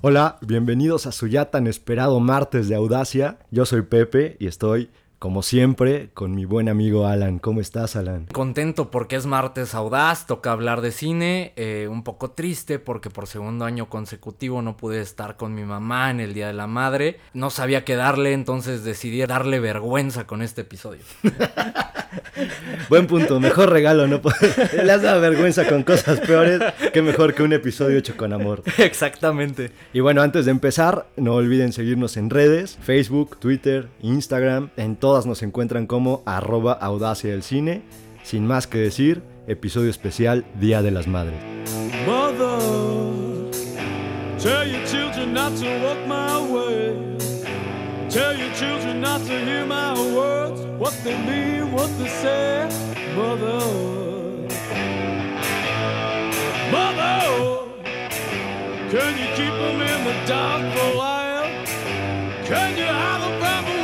Hola, bienvenidos a su ya tan esperado martes de audacia. Yo soy Pepe y estoy como siempre, con mi buen amigo Alan. ¿Cómo estás, Alan? Contento porque es martes audaz, toca hablar de cine. Eh, un poco triste porque por segundo año consecutivo no pude estar con mi mamá en el Día de la Madre. No sabía qué darle, entonces decidí darle vergüenza con este episodio. Buen punto, mejor regalo, ¿no? Le has dado vergüenza con cosas peores, que mejor que un episodio hecho con amor. Exactamente. Y bueno, antes de empezar, no olviden seguirnos en redes, Facebook, Twitter, Instagram, en todo Todas nos encuentran como arroba audacia del cine. Sin más que decir, episodio especial Día de las Madres. Mother, tell your children not to walk my way. Tell your children not to hear my words, what they mean, what they say. Mother, Mother, can you keep them in the dark for a while? Can you hide them from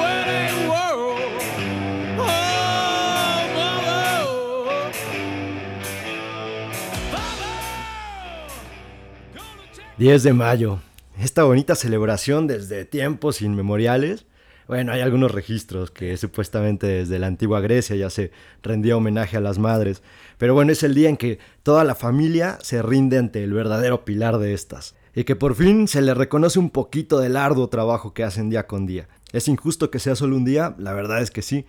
10 de mayo. Esta bonita celebración desde tiempos inmemoriales. Bueno, hay algunos registros que supuestamente desde la antigua Grecia ya se rendía homenaje a las madres. Pero bueno, es el día en que toda la familia se rinde ante el verdadero pilar de estas. Y que por fin se le reconoce un poquito del arduo trabajo que hacen día con día. ¿Es injusto que sea solo un día? La verdad es que sí.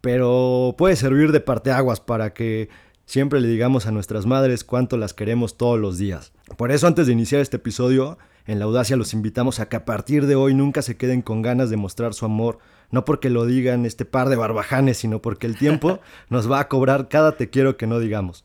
Pero puede servir de parteaguas para que siempre le digamos a nuestras madres cuánto las queremos todos los días. Por eso antes de iniciar este episodio, en la audacia los invitamos a que a partir de hoy nunca se queden con ganas de mostrar su amor, no porque lo digan este par de barbajanes, sino porque el tiempo nos va a cobrar cada te quiero que no digamos.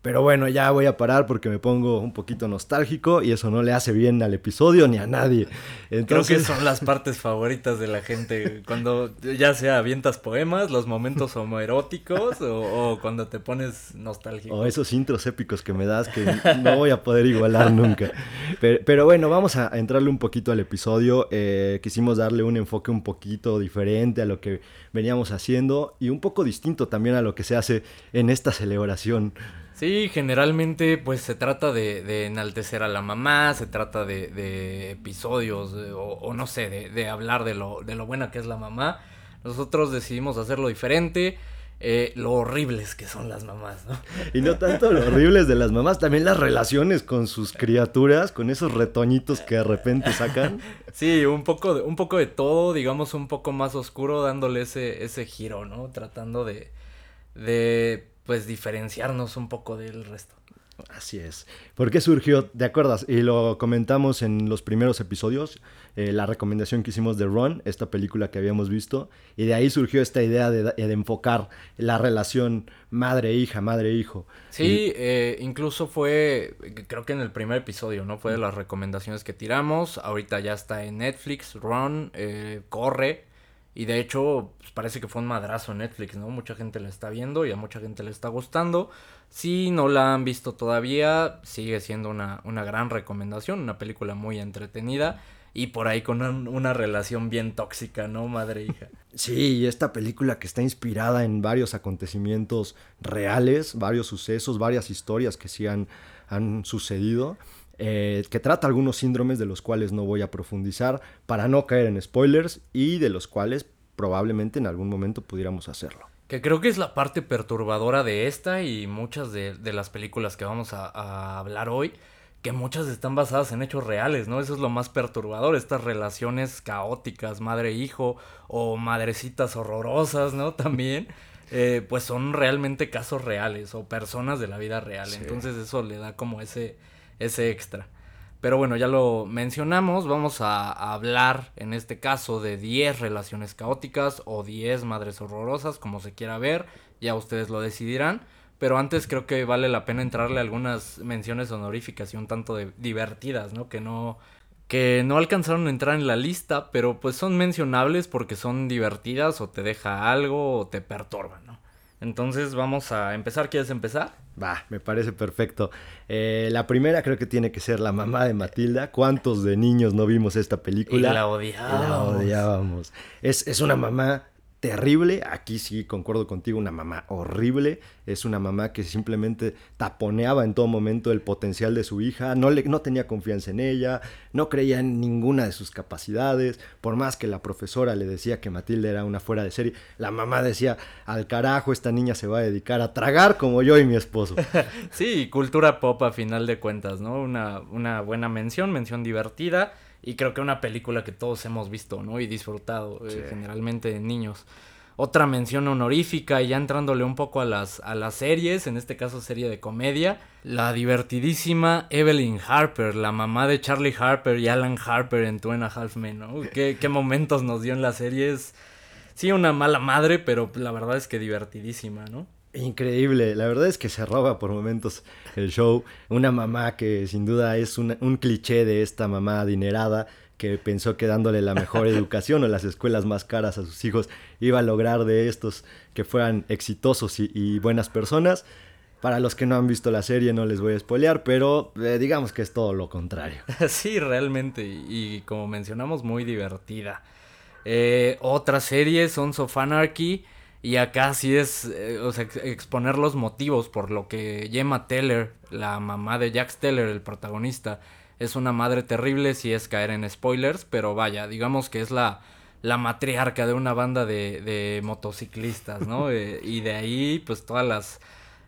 Pero bueno, ya voy a parar porque me pongo un poquito nostálgico y eso no le hace bien al episodio ni a nadie. Entonces... Creo que son las partes favoritas de la gente. Cuando ya sea avientas poemas, los momentos homoeróticos o, o cuando te pones nostálgico. O esos intros épicos que me das que no voy a poder igualar nunca. Pero, bueno, vamos a entrarle un poquito al episodio. Eh, quisimos darle un enfoque un poquito diferente a lo que veníamos haciendo y un poco distinto también a lo que se hace en esta celebración. Sí, generalmente pues se trata de, enaltecer a la mamá, se trata de, episodios o, no sé, de, hablar de lo, de lo buena que es la mamá. Nosotros decidimos hacerlo diferente. Eh, lo horribles que son las mamás, ¿no? Y no tanto lo horribles de las mamás, también las relaciones con sus criaturas, con esos retoñitos que de repente sacan. Sí, un poco de, un poco de todo, digamos un poco más oscuro, dándole ese, ese giro, ¿no? Tratando de, de pues diferenciarnos un poco del resto. Así es. ¿Por qué surgió? ¿Te acuerdas? Y lo comentamos en los primeros episodios, eh, la recomendación que hicimos de Ron, esta película que habíamos visto, y de ahí surgió esta idea de, enfocar la relación madre-hija, madre-hijo. Sí, eh, incluso fue, creo que en el primer episodio, ¿no? Fue de las recomendaciones que tiramos, ahorita ya está en Netflix, Ron, eh, corre, y de hecho, pues, parece que fue un madrazo Netflix, ¿no? Mucha gente la está viendo y a mucha gente le está gustando. Si no la han visto todavía, sigue siendo una, una gran recomendación, una película muy entretenida y por ahí con una, relación bien tóxica, ¿no? Madre e hija. Sí, esta película que está inspirada en varios acontecimientos reales, varios sucesos, varias historias que sí han, han sucedido. Eh, que trata algunos síndromes de los cuales no voy a profundizar para no caer en spoilers y de los cuales probablemente en algún momento pudiéramos hacerlo. Que creo que es la parte perturbadora de esta y muchas de, las películas que vamos a, hablar hoy, que muchas están basadas en hechos reales, ¿no? Eso es lo más perturbador, estas relaciones caóticas, madre-hijo o madrecitas horrorosas, ¿no? También. Eh, pues son realmente casos reales o personas de la vida real. Entonces eso le da como ese, ese extra. Pero bueno, ya lo mencionamos, vamos a, hablar en este caso de 10 relaciones caóticas o 10 madres horrorosas, como se quiera ver, ya ustedes lo decidirán. Pero antes creo que vale la pena entrarle algunas menciones honoríficas y un tanto divertidas, ¿no? Que no que no alcanzaron a entrar en la lista, pero pues son mencionables porque son divertidas o te deja algo o te perturban. Entonces vamos a empezar. ¿Quieres empezar? Va, me parece perfecto. Eh, la primera creo que tiene que ser la mamá de Matilda. ¿Cuántos de niños no vimos esta película? Y la odiábamos. La odiábamos. Es, es una mamá terrible. Aquí sí concuerdo contigo, una mamá horrible. Es una mamá que simplemente taponeaba en todo momento el potencial de su hija. No, le, no tenía confianza en ella, no creía en ninguna de sus capacidades. Por más que la profesora le decía que Matilde era una fuera de serie, la mamá decía, al carajo, esta niña se va a dedicar a tragar como yo y mi esposo. sí, cultura pop a final de cuentas, ¿no? Una, una buena mención, mención divertida y creo que una película que todos hemos visto, ¿no? Y disfrutado, eh, generalmente de niños. Otra mención honorífica, y ya entrándole un poco a las, a las series, en este caso serie de comedia, la divertidísima Evelyn Harper, la mamá de Charlie Harper y Alan Harper en Two and a Half Men, ¿no? ¿Qué, qué momentos nos dio en las series? Sí, una mala madre, pero la verdad es que divertidísima, ¿no? Increíble, la verdad es que se roba por momentos el show. Una mamá que sin duda es un cliché de esta mamá adinerada que pensó que dándole la mejor educación o las escuelas más caras a sus hijos iba a lograr de estos que fueran exitosos y, buenas personas. Para los que no han visto la serie no les voy a spoilear, pero eh, digamos que es todo lo contrario. Sí, realmente, y, como mencionamos, muy divertida. Eh, otra serie, Sons of Anarchy. Y acá sí es, eh, o sea, exponer los motivos por lo que Gemma Teller, la mamá de Jack Teller, el protagonista, es una madre terrible si es caer en spoilers, pero vaya, digamos que es la, la matriarca de una banda de, de motociclistas, ¿no? Eh, y de ahí, pues todas las,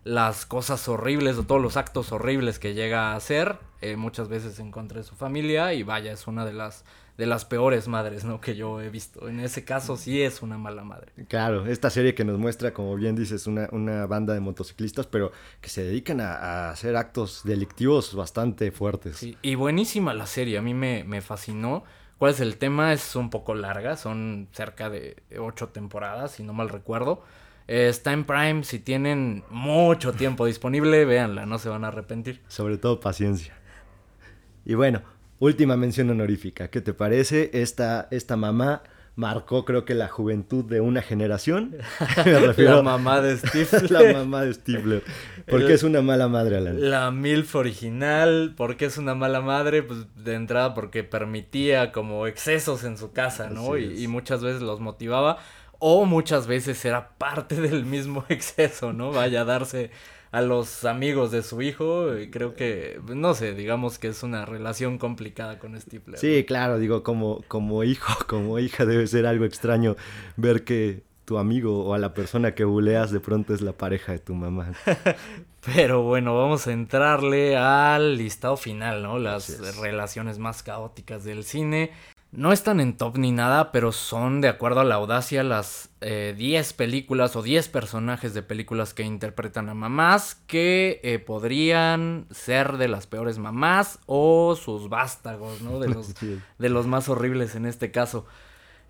las cosas horribles o todos los actos horribles que llega a hacer, eh, muchas veces en contra de su familia, y vaya, es una de las de las peores madres, ¿no? Que yo he visto. En ese caso sí es una mala madre. Claro, esta serie que nos muestra, como bien dices, una, una banda de motociclistas, pero que se dedican a, hacer actos delictivos bastante fuertes. Sí, y buenísima la serie, a mí me, me fascinó. ¿Cuál es el tema? Es un poco larga, son cerca de ocho temporadas, si no mal recuerdo. Eh, está en Prime, si tienen mucho tiempo disponible, véanla, no se van a arrepentir. Sobre todo paciencia. Y bueno, Última mención honorífica, ¿qué te parece? Esta, esta mamá marcó creo que la juventud de una generación. la mamá de Stifler. la mamá de Stifler. ¿Por qué es una mala madre, Alan? La MILF original. ¿Por qué es una mala madre? Pues de entrada porque permitía como excesos en su casa, ¿no? Y, y, muchas veces los motivaba. O muchas veces era parte del mismo exceso, ¿no? Vaya a darse a los amigos de su hijo, creo que, no sé, digamos que es una relación complicada con Stifler. Sí, claro, digo, como, como hijo, como hija debe ser algo extraño ver que tu amigo o a la persona que buleas de pronto es la pareja de tu mamá. Pero bueno, vamos a entrarle al listado final, ¿no? Las relaciones más caóticas del cine. No están en top ni nada, pero son, de acuerdo a la audacia, las 10 eh, películas o 10 personajes de películas que interpretan a mamás que eh, podrían ser de las peores mamás o sus vástagos, ¿no? De los, de los más horribles en este caso.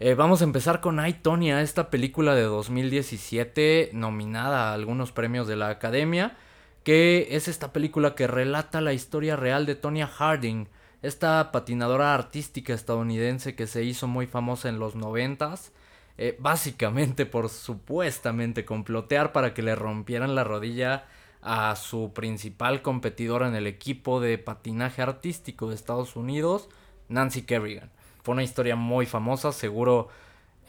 Eh, vamos a empezar con I, Tonya, esta película de 2017 nominada a algunos premios de la Academia, que es esta película que relata la historia real de Tonya Harding esta patinadora artística estadounidense que se hizo muy famosa en los noventas, eh, básicamente por supuestamente complotear para que le rompieran la rodilla a su principal competidora en el equipo de patinaje artístico de Estados Unidos, Nancy Kerrigan. Fue una historia muy famosa, seguro,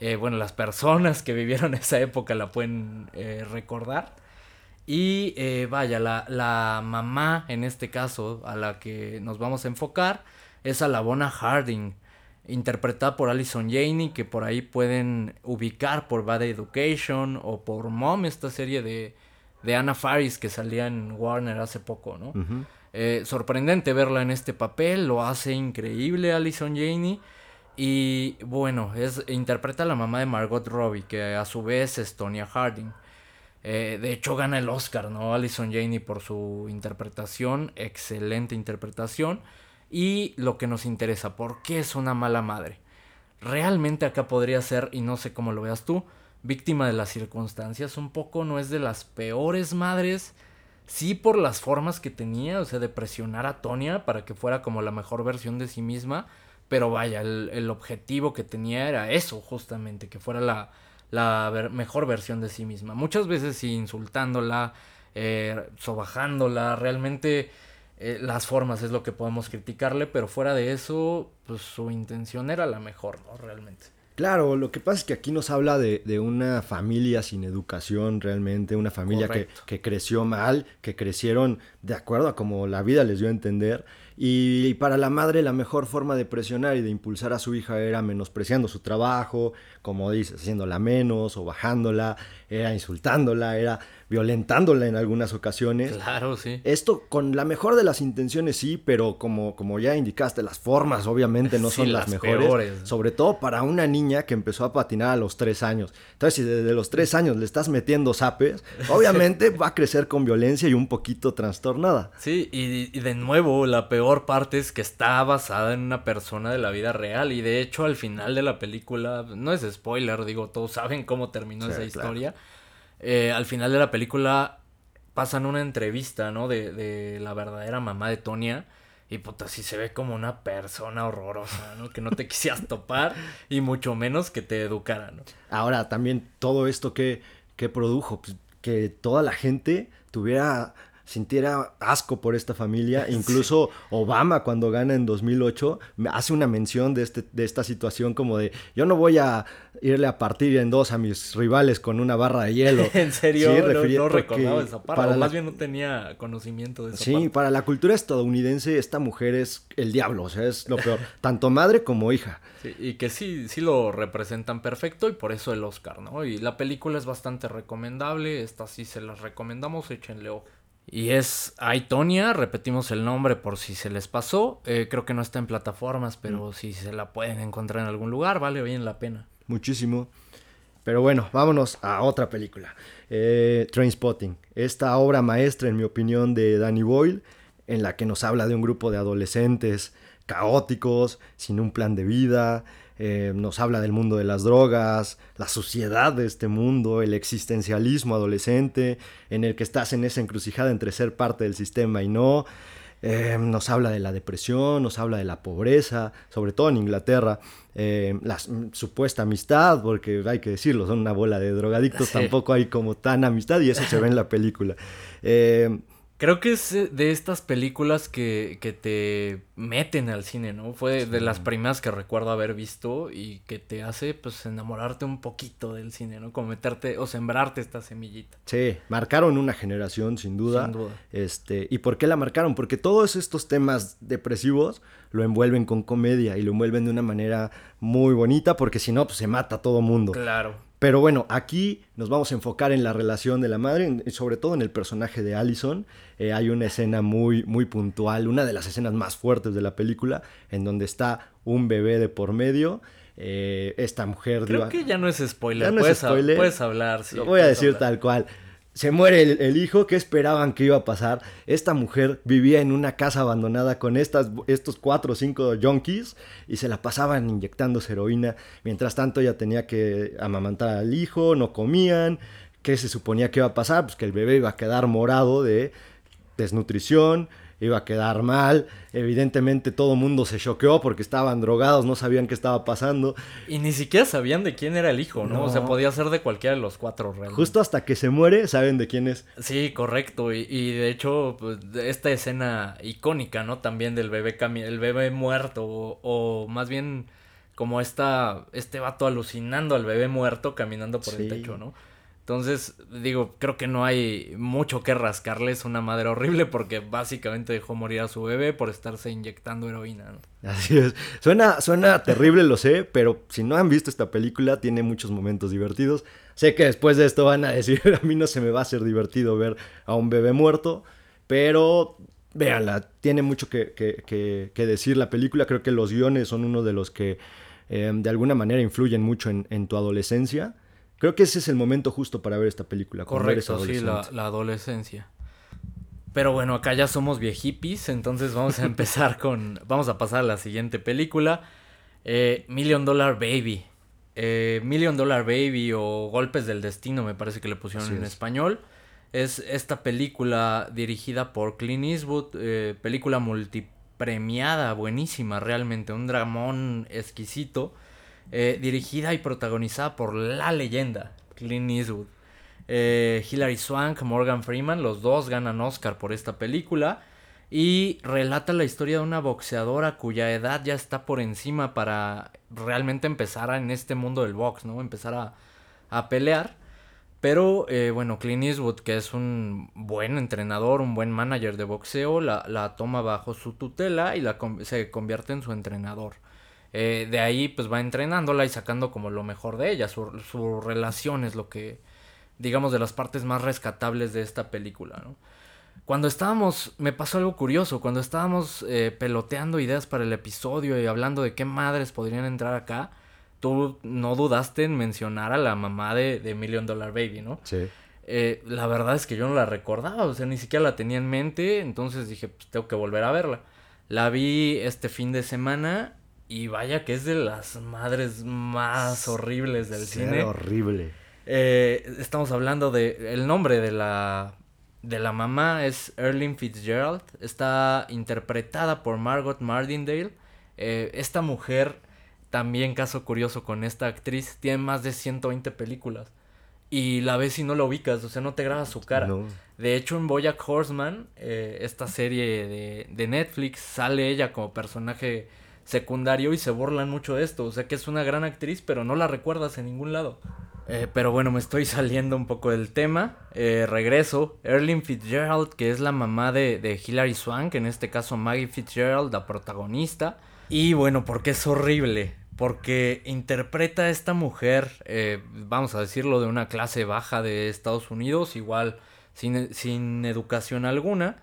eh, bueno, las personas que vivieron esa época la pueden eh, recordar. Y eh, vaya, la, la, mamá en este caso a la que nos vamos a enfocar es a la Bona Harding, interpretada por Alison Janey, que por ahí pueden ubicar por Bad Education o por Mom, esta serie de, de Anna Faris que salía en Warner hace poco, ¿no? Eh, sorprendente verla en este papel, lo hace increíble Alison Janey. Y bueno, es, interpreta a la mamá de Margot Robbie, que a su vez es Tonya Harding. Eh, de hecho, gana el Oscar, ¿no? Alison Janey por su interpretación, excelente interpretación. Y lo que nos interesa, ¿por qué es una mala madre? Realmente acá podría ser, y no sé cómo lo veas tú, víctima de las circunstancias, un poco no es de las peores madres, sí por las formas que tenía, o sea, de presionar a Tonia para que fuera como la mejor versión de sí misma, pero vaya, el objetivo que tenía era eso, justamente, que fuera la, la mejor versión de sí misma. Muchas veces insultándola, eh, sobajándola, realmente eh, las formas es lo que podemos criticarle, pero fuera de eso, pues su intención era la mejor, ¿no? Realmente. Claro, lo que pasa es que aquí nos habla de, de una familia sin educación realmente, una familia que, que creció mal, que crecieron de acuerdo a como la vida les dio a entender. Y para la madre la mejor forma de presionar y de impulsar a su hija era menospreciando su trabajo, como dices, haciéndola menos o bajándola, era insultándola, era violentándola en algunas ocasiones. Claro, sí. Esto con la mejor de las intenciones sí, pero como, como ya indicaste, las formas obviamente no Sí, son las, las mejores. peores. Sobre todo para una niña que empezó a patinar a los tres años. Entonces, si desde los tres años le estás metiendo zapes, obviamente va a crecer con violencia y un poquito trastornada. Sí, y, y de nuevo, la peor parte es que está basada en una persona de la vida real. Y de hecho, al final de la película, no es spoiler, digo, todos saben cómo terminó Sí, esa claro. historia. Eh, al final de la película pasan una entrevista, ¿no? De, de la verdadera mamá de Tonia. Y puta, sí se ve como una persona horrorosa, ¿no? Que no te quisieras topar y mucho menos que te educara, ¿no? Ahora, también todo esto que, que produjo, pues, que toda la gente tuviera, sintiera asco por esta familia. Incluso Obama, cuando gana en 2008, me hace una mención de, este, de esta situación como de, yo no voy a irle a partir en dos a mis rivales con una barra de hielo. En serio, Sí, no, no recordaba esa parte. para o la- más bien no tenía conocimiento de esa Sí, parte. para la cultura estadounidense esta mujer es el diablo, o sea, es lo peor, tanto madre como hija. Sí, y que sí, sí lo representan perfecto y por eso el Oscar, ¿no? Y la película es bastante recomendable, esta sí se las recomendamos, échenle ojo. Y es Aitonia, repetimos el nombre por si se les pasó, eh, creo que no está en plataformas, pero si se la pueden encontrar en algún lugar, vale bien la pena. muchísimo. Pero bueno, vámonos a otra película. Eh, Trainspotting. Esta obra maestra, en mi opinión, de Danny Boyle, en la que nos habla de un grupo de adolescentes caóticos, sin un plan de vida. eh, nos habla del mundo de las drogas, la suciedad de este mundo, el existencialismo adolescente, en el que estás en esa encrucijada entre ser parte del sistema y no. Eh, nos habla de la depresión, nos habla de la pobreza, sobre todo en Inglaterra, eh, la s- supuesta amistad, porque hay que decirlo, son una bola de drogadictos, Sí. tampoco hay como tan amistad y eso se ve en la película. Eh, Creo que es eh, de estas películas que, que te meten al cine, ¿no? Fue de las primeras que recuerdo haber visto y que te hace, pues, enamorarte un poquito del cine, ¿no? Como meterte o sembrarte esta semillita. sí, marcaron una generación, sin duda. Sin duda. Este, ¿Y por qué la marcaron? Porque todos estos temas depresivos lo envuelven con comedia y lo envuelven de una manera muy bonita, porque si no, pues se mata a todo mundo. Claro. Pero bueno, aquí nos vamos a enfocar en la relación de la madre, en- sobre todo en el personaje de Allison. Eh, hay una escena muy, muy puntual, una de las escenas más fuertes de la película, en donde está un bebé de por medio. Eh, esta mujer... Creo diva- que ya no es spoiler. Ya no es puedes, spoiler. puedes hablar, sí. Lo voy a decir hablar. tal cual. Se muere el, hijo, ¿qué esperaban que iba a pasar? Esta mujer vivía en una casa abandonada con estas, estos cuatro o cinco junkies y se la pasaban inyectándose heroína. Mientras tanto ella tenía que amamantar al hijo, no comían. ¿Qué se suponía que iba a pasar? Pues que el bebé iba a quedar morado de desnutrición, iba a quedar mal. Evidentemente todo el mundo se choqueó porque estaban drogados, no sabían qué estaba pasando. Y ni siquiera sabían de quién era el hijo, ¿no? O sea, podía ser de cualquiera de los cuatro realmente. Justo hasta que se muere, saben de quién es. Sí, correcto. Y, y de hecho, pues, esta escena icónica, ¿no? También del bebé cami- el bebé muerto. O, o más bien como esta, este vato alucinando al bebé muerto caminando por Sí. el techo, ¿no? Entonces, digo, creo que no hay mucho que rascarle. Es una madre horrible porque básicamente dejó morir a su bebé por estarse inyectando heroína, ¿no? Así es. Suena, suena terrible, lo sé, pero si no han visto esta película, tiene muchos momentos divertidos. Sé que después de esto van a decir, a mí no se me va a hacer divertido ver a un bebé muerto, pero véanla, tiene mucho que, que- que- que decir la película. Creo que los guiones son uno de los que eh, de alguna manera influyen mucho en, en tu adolescencia. Creo que ese es el momento justo para ver esta película. Correcto, sí, la, la adolescencia. Pero bueno, acá ya somos viejipis, entonces vamos a empezar con... Vamos a pasar a la siguiente película. Eh, Million Dollar Baby. Eh, Million Dollar Baby o Golpes del Destino, me parece que le pusieron Así en es. español. Es esta película dirigida por Clint Eastwood, eh, película multipremiada, buenísima realmente, un dramón exquisito, eh, dirigida y protagonizada por la leyenda, Clint Eastwood. Eh, Hilary Swank, Morgan Freeman, los dos ganan Oscar por esta película. y relata la historia de una boxeadora cuya edad ya está por encima para realmente empezar en este mundo del box, ¿no? Empezar a, a pelear. Pero eh, bueno, Clint Eastwood, que es un buen entrenador, un buen manager de boxeo, la, la toma bajo su tutela y la, se convierte en su entrenador. Eh, de ahí pues va entrenándola y sacando como lo mejor de ella. Su, su relación es lo que, digamos, de las partes más rescatables de esta película, ¿no? Cuando estábamos, me pasó algo curioso, cuando estábamos eh, peloteando ideas para el episodio y hablando de qué madres podrían entrar acá, tú no dudaste en mencionar a la mamá de, de Million Dollar Baby, ¿no? Sí. Eh, la verdad es que yo no la recordaba, o sea, ni siquiera la tenía en mente, entonces dije, pues tengo que volver a verla. La vi este fin de semana y vaya que es de las madres más horribles del Sí, cine. horrible. Eh, estamos hablando de el nombre de la de la mamá es Erling Fitzgerald. Está interpretada por Margot Martindale. Eh, esta mujer, también caso curioso con esta actriz, tiene más de 120 películas. Y la ves y no la ubicas, o sea, no te grabas su cara. No. De hecho, en Bojack Horseman, eh, esta serie de, de Netflix, sale ella como personaje secundario y se burlan mucho de esto. O sea que es una gran actriz, pero no la recuerdas en ningún lado. Eh, pero bueno, me estoy saliendo un poco del tema. Eh, regreso. Erling Fitzgerald, que es la mamá de, de Hilary Swank, en este caso Maggie Fitzgerald, la protagonista. Y bueno, porque es horrible. Porque interpreta a esta mujer, eh, vamos a decirlo, de una clase baja de Estados Unidos, igual sin, sin educación alguna,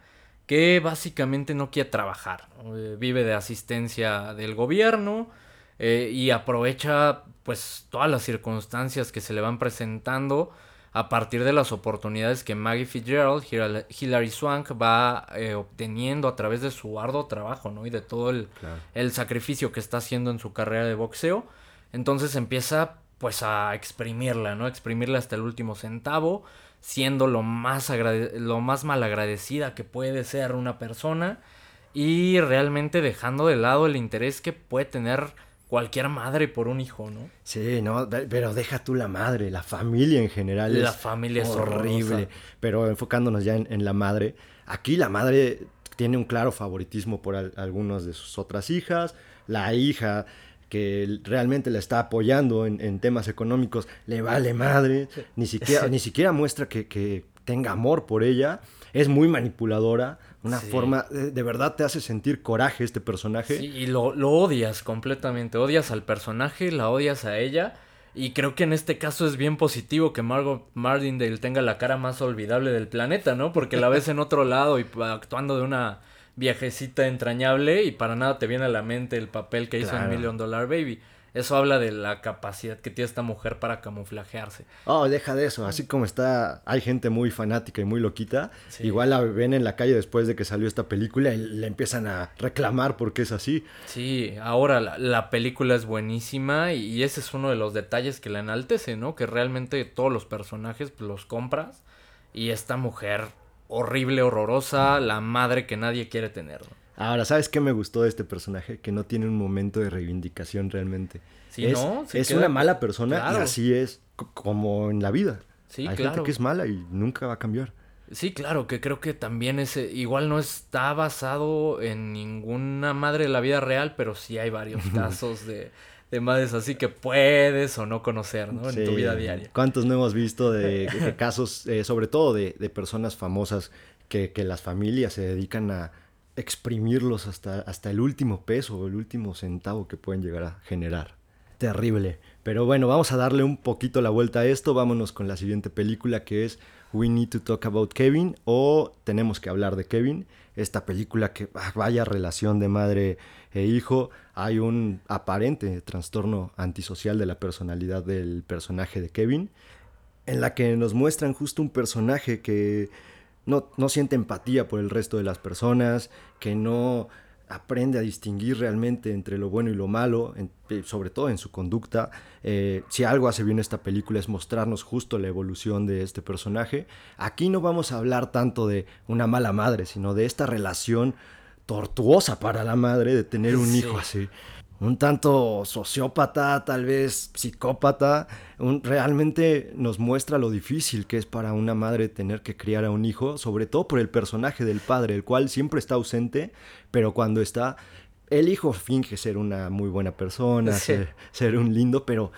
que básicamente no quiere trabajar. Eh, vive de asistencia del gobierno eh, y aprovecha pues todas las circunstancias que se le van presentando a partir de las oportunidades que Maggie Fitzgerald, Hil- Hilary Swank va eh, obteniendo a través de su arduo trabajo, ¿no? Y de todo el, Claro. el sacrificio que está haciendo en su carrera de boxeo. Entonces empieza pues a exprimirla, ¿no? Exprimirla hasta el último centavo, siendo lo más, lo más malagradecida que puede ser una persona y realmente dejando de lado el interés que puede tener cualquier madre por un hijo, ¿no? Sí, no, pero deja tú la madre, la familia en general. La es familia es horrible. horrorosa. Pero enfocándonos ya en, en la madre, aquí la madre tiene un claro favoritismo por al- algunas de sus otras hijas. La hija que realmente la está apoyando en, en temas económicos le vale madre. Ni siquiera, ni siquiera muestra que, que tenga amor por ella. Es muy manipuladora. Una Sí. forma, de, de verdad te hace sentir coraje este personaje. Sí, y lo, lo odias completamente. Odias al personaje, la odias a ella. Y creo que en este caso es bien positivo que Margot Martindale tenga la cara más olvidable del planeta, ¿no? Porque la ves en otro lado y pa- actuando de una viejecita entrañable y para nada te viene a la mente el papel que hizo en. Million Dollar Baby. Eso habla de la capacidad que tiene esta mujer para camuflajearse. Oh, deja de eso. Así como está, hay gente muy fanática y muy loquita. Sí. Igual la ven en la calle después de que salió esta película y le empiezan a reclamar porque es así. Sí, ahora la, la película es buenísima y, y ese es uno de los detalles que la enaltece, ¿no? Que realmente todos los personajes pues, los compras y esta mujer horrible, horrorosa, la madre que nadie quiere tener. ¿no? Ahora, ¿sabes qué me gustó de este personaje? Que no tiene un momento de reivindicación realmente. Sí, es ¿no? Se es queda- una mala persona y así es como en la vida. Sí, hay claro. gente que es mala y nunca va a cambiar. Sí, claro, que creo que también es, igual no está basado en ninguna madre de la vida real, pero sí hay varios casos de, de madres así que puedes o no conocer, ¿no? En tu vida diaria. ¿Cuántos no hemos visto de, de casos, eh, sobre todo de, de personas famosas, que, que las familias se dedican a exprimirlos hasta, hasta el último peso o el último centavo que pueden llegar a generar? Terrible. Pero bueno, vamos a darle un poquito la vuelta a esto. Vámonos con la siguiente película que es We Need to Talk About Kevin o Tenemos que hablar de Kevin. Esta película que ah, vaya relación de madre e hijo. Hay un aparente trastorno antisocial de la personalidad del personaje de Kevin, en la que nos muestran justo un personaje que no, no siente empatía por el resto de las personas, que no aprende a distinguir realmente entre lo bueno y lo malo, en- eh, sobre todo en su conducta. Eh, si algo hace bien esta película es mostrarnos justo la evolución de este personaje. Aquí no vamos a hablar tanto de una mala madre, sino de esta relación tortuosa para la madre de tener un Sí. hijo así. Un tanto sociópata, tal vez psicópata, realmente nos muestra lo difícil que es para una madre tener que criar a un hijo, sobre todo por el personaje del padre, el cual siempre está ausente, pero cuando está, el hijo finge ser una muy buena persona, ser, ser un lindo, pero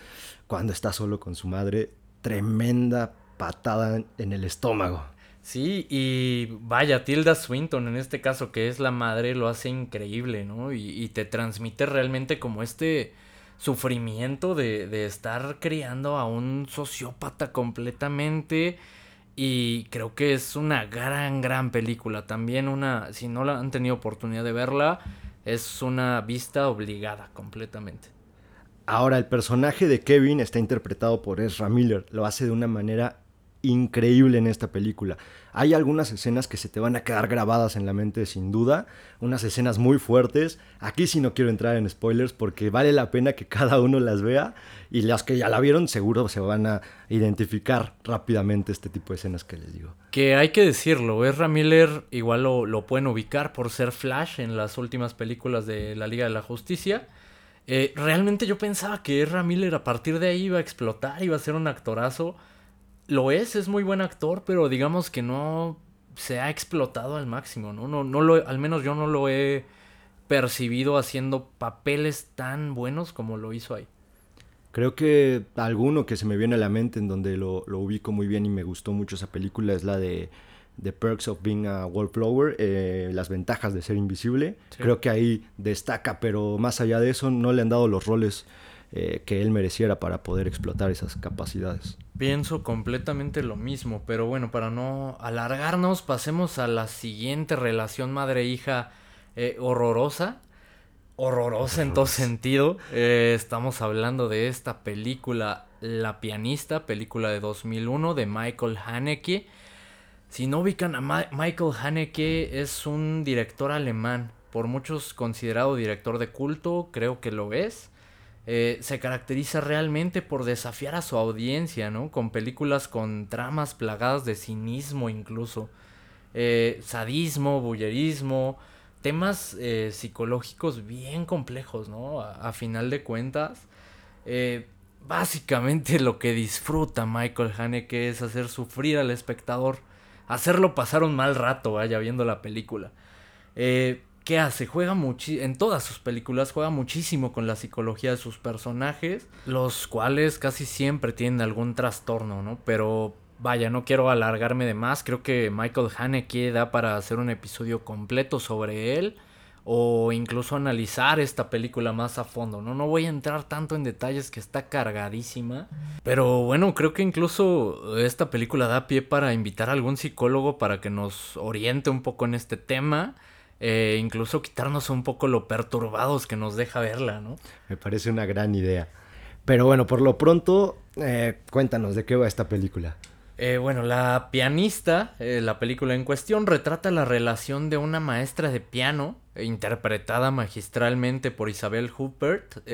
cuando está solo con su madre, tremenda patada en el estómago. Sí, y vaya, Tilda Swinton en este caso, que es la madre, lo hace increíble, ¿no? Y, te transmite realmente como este sufrimiento de, de, estar criando a un sociópata completamente. Y creo que es una gran, gran película. También una, si no la han tenido oportunidad de verla, es una vista obligada completamente. Ahora, el personaje de Kevin está interpretado por Ezra Miller. Lo hace de una manera increíble en esta película. Hay algunas escenas que se te van a quedar grabadas en la mente sin duda, unas escenas muy fuertes. Aquí sí no quiero entrar en spoilers porque vale la pena que cada uno las vea y las que ya la vieron seguro se van a identificar rápidamente este tipo de escenas que les digo. Que hay que decirlo, Ezra Miller igual lo, pueden ubicar por ser Flash en las últimas películas de la Liga de la Justicia. Eh, realmente yo pensaba que Ezra Miller a partir de ahí iba a explotar, iba a ser un actorazo lo es, es muy buen actor, pero digamos que no se ha explotado al máximo, ¿no? No, no lo, al menos yo no lo he percibido haciendo papeles tan buenos como lo hizo ahí. Creo que alguno que se me viene a la mente en donde lo, ubico muy bien y me gustó mucho esa película es la de The Perks of Being a Wallflower, eh, las ventajas de ser invisible. Creo que ahí destaca, pero más allá de eso no le han dado los roles eh, que él mereciera para poder explotar esas capacidades. Pienso completamente lo mismo, pero bueno, para no alargarnos, pasemos a la siguiente relación madre-hija eh, horrorosa. Horrorosa en todo sentido. Eh, estamos hablando de esta película La pianista, película de 2001 de Michael Haneke. Si no ubican a Michael Haneke, es un director alemán, por muchos considerado director de culto, creo que lo es. Eh, se caracteriza realmente por desafiar a su audiencia, ¿no? Con películas con tramas plagadas de cinismo incluso, eh, sadismo, bullerismo, temas eh, psicológicos bien complejos, ¿no? A, final de cuentas, básicamente lo que disfruta Michael Haneke es hacer sufrir al espectador, hacerlo pasar un mal rato, vaya, viendo la película. ¿Qué hace? Juega muchísimo, en todas sus películas juega muchísimo con la psicología de sus personajes, los cuales casi siempre tienen algún trastorno, ¿no? Pero vaya, no quiero alargarme de más, creo que Michael Haneke da para hacer un episodio completo sobre él o incluso analizar esta película más a fondo, ¿no? No voy a entrar tanto en detalles que está cargadísima, pero bueno, creo que incluso esta película da pie para invitar a algún psicólogo para que nos oriente un poco en este tema eh, incluso quitarnos un poco lo perturbados que nos deja verla, ¿no? Me parece una gran idea. Pero bueno, por lo pronto, eh, cuéntanos de qué va esta película. Eh, bueno, la pianista, la película en cuestión, retrata la relación de una maestra de piano, interpretada magistralmente por Isabel Huppert,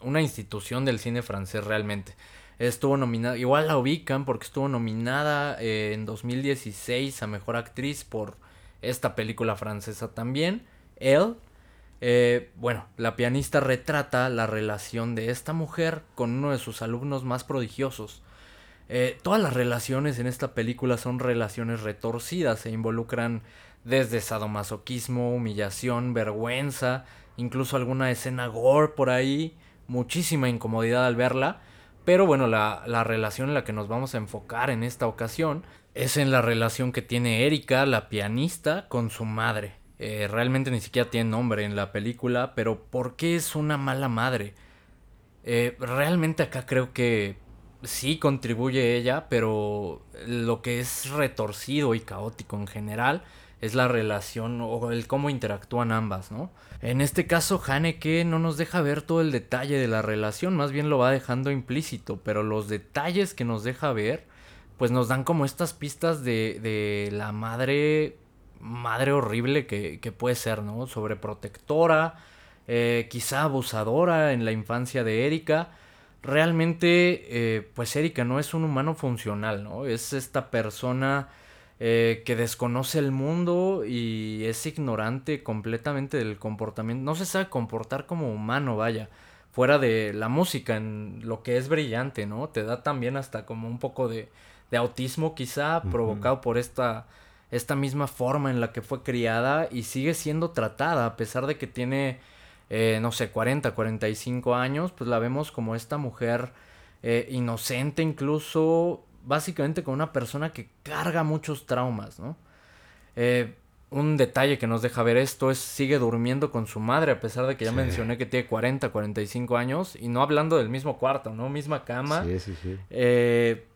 una institución del cine francés realmente. Estuvo nominada, igual la ubican porque estuvo nominada en 2016 a Mejor Actriz por esta película francesa también, Elle. Eh, bueno, la pianista retrata la relación de esta mujer con uno de sus alumnos más prodigiosos. Eh, todas las relaciones en esta película son relaciones retorcidas, se involucran desde sadomasoquismo, humillación, vergüenza, incluso alguna escena gore por ahí, muchísima incomodidad al verla. Pero bueno, la, la relación en la que nos vamos a enfocar en esta ocasión es en la relación que tiene Erika, la pianista, con su madre. Eh, realmente ni siquiera tiene nombre en la película, pero ¿por qué es una mala madre? Eh, realmente acá creo que sí contribuye ella, pero lo que es retorcido y caótico en general es la relación o el cómo interactúan ambas, ¿no? En este caso, Haneke no nos deja ver todo el detalle de la relación, más bien lo va dejando implícito, pero los detalles que nos deja ver pues nos dan como estas pistas de, de la madre, madre horrible que, que puede ser, ¿no? Sobreprotectora, eh, quizá abusadora en la infancia de Erika. Realmente, eh, pues Erika no es un humano funcional, ¿no? Es esta persona eh, que desconoce el mundo y es ignorante completamente del comportamiento. No se sabe comportar como humano, vaya. Fuera de la música, en lo que es brillante, ¿no? Te da también hasta como un poco de, de autismo quizá provocado por esta, esta misma forma en la que fue criada y sigue siendo tratada a pesar de que tiene, eh, no sé, 40, 45 años, pues la vemos como esta mujer eh, inocente incluso, básicamente con una persona que carga muchos traumas, ¿no? Eh, un detalle que nos deja ver esto es sigue durmiendo con su madre a pesar de que ya mencioné que tiene 40, 45 años y no hablando del mismo cuarto, ¿no? Misma cama. Sí, sí, sí. Eh,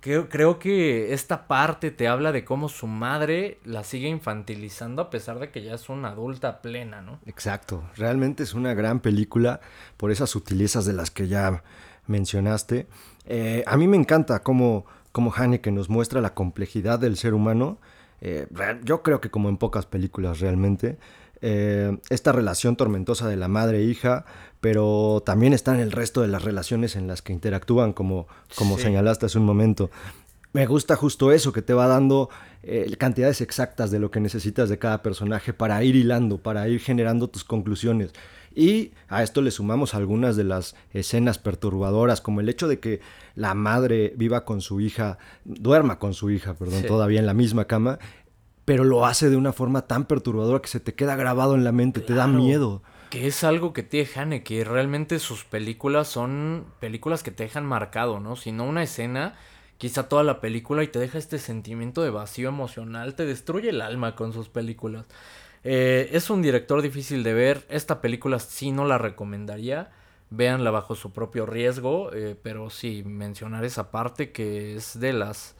creo, creo que esta parte te habla de cómo su madre la sigue infantilizando a pesar de que ya es una adulta plena, ¿no? Exacto. Realmente es una gran película por esas sutilezas de las que ya mencionaste. Eh, a mí me encanta cómo como Haneke nos muestra la complejidad del ser humano. Eh, yo creo que como en pocas películas realmente. Eh, esta relación tormentosa de la madre e hija, pero también está en el resto de las relaciones en las que interactúan, como, como señalaste hace un momento. Me gusta justo eso, que te va dando eh, cantidades exactas de lo que necesitas de cada personaje para ir hilando, para ir generando tus conclusiones. Y a esto le sumamos algunas de las escenas perturbadoras, como el hecho de que la madre viva con su hija, duerma con su hija, perdón, todavía en la misma cama, pero lo hace de una forma tan perturbadora que se te queda grabado en la mente, te da miedo. Que es algo que tiene Hane, que realmente sus películas son películas que te dejan marcado, ¿no? Si no una escena, quizá toda la película y te deja este sentimiento de vacío emocional, te destruye el alma con sus películas. Eh, es un director difícil de ver. Esta película sí no la recomendaría. Véanla bajo su propio riesgo. Eh, pero sí, mencionar esa parte que es de las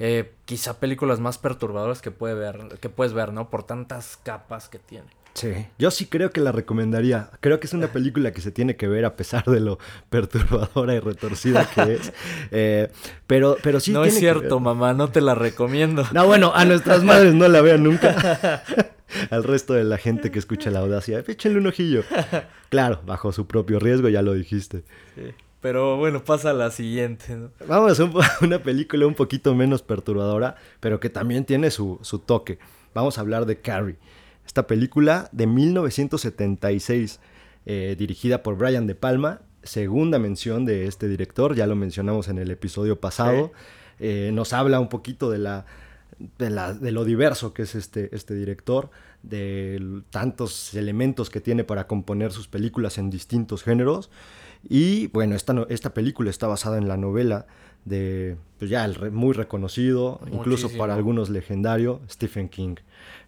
eh, quizá películas más perturbadoras que, puede ver, que puedes ver, ¿no? Por tantas capas que tiene. Sí, yo sí creo que la recomendaría. Creo que es una película que se tiene que ver a pesar de lo perturbadora y retorcida que es. pero, pero sí. No es cierto, mamá, no te la recomiendo. No, bueno, a nuestras madres no la vean nunca. al resto de la gente que escucha la audacia, échenle un ojillo. Claro, bajo su propio riesgo, ya lo dijiste. Pero bueno, pasa a la siguiente. Vamos a una película un poquito menos perturbadora, pero que también tiene su, toque. Vamos a hablar de Carrie. Esta película de 1976, eh, dirigida por Brian De Palma, segunda mención de este director, ya lo mencionamos en el episodio pasado. Eh, nos habla un poquito de la de, la, de lo diverso que es este, este director, de tantos elementos que tiene para componer sus películas en distintos géneros. Y bueno, esta, esta película está basada en la novela de, pues ya, el muy reconocido, incluso para algunos legendario, Stephen King.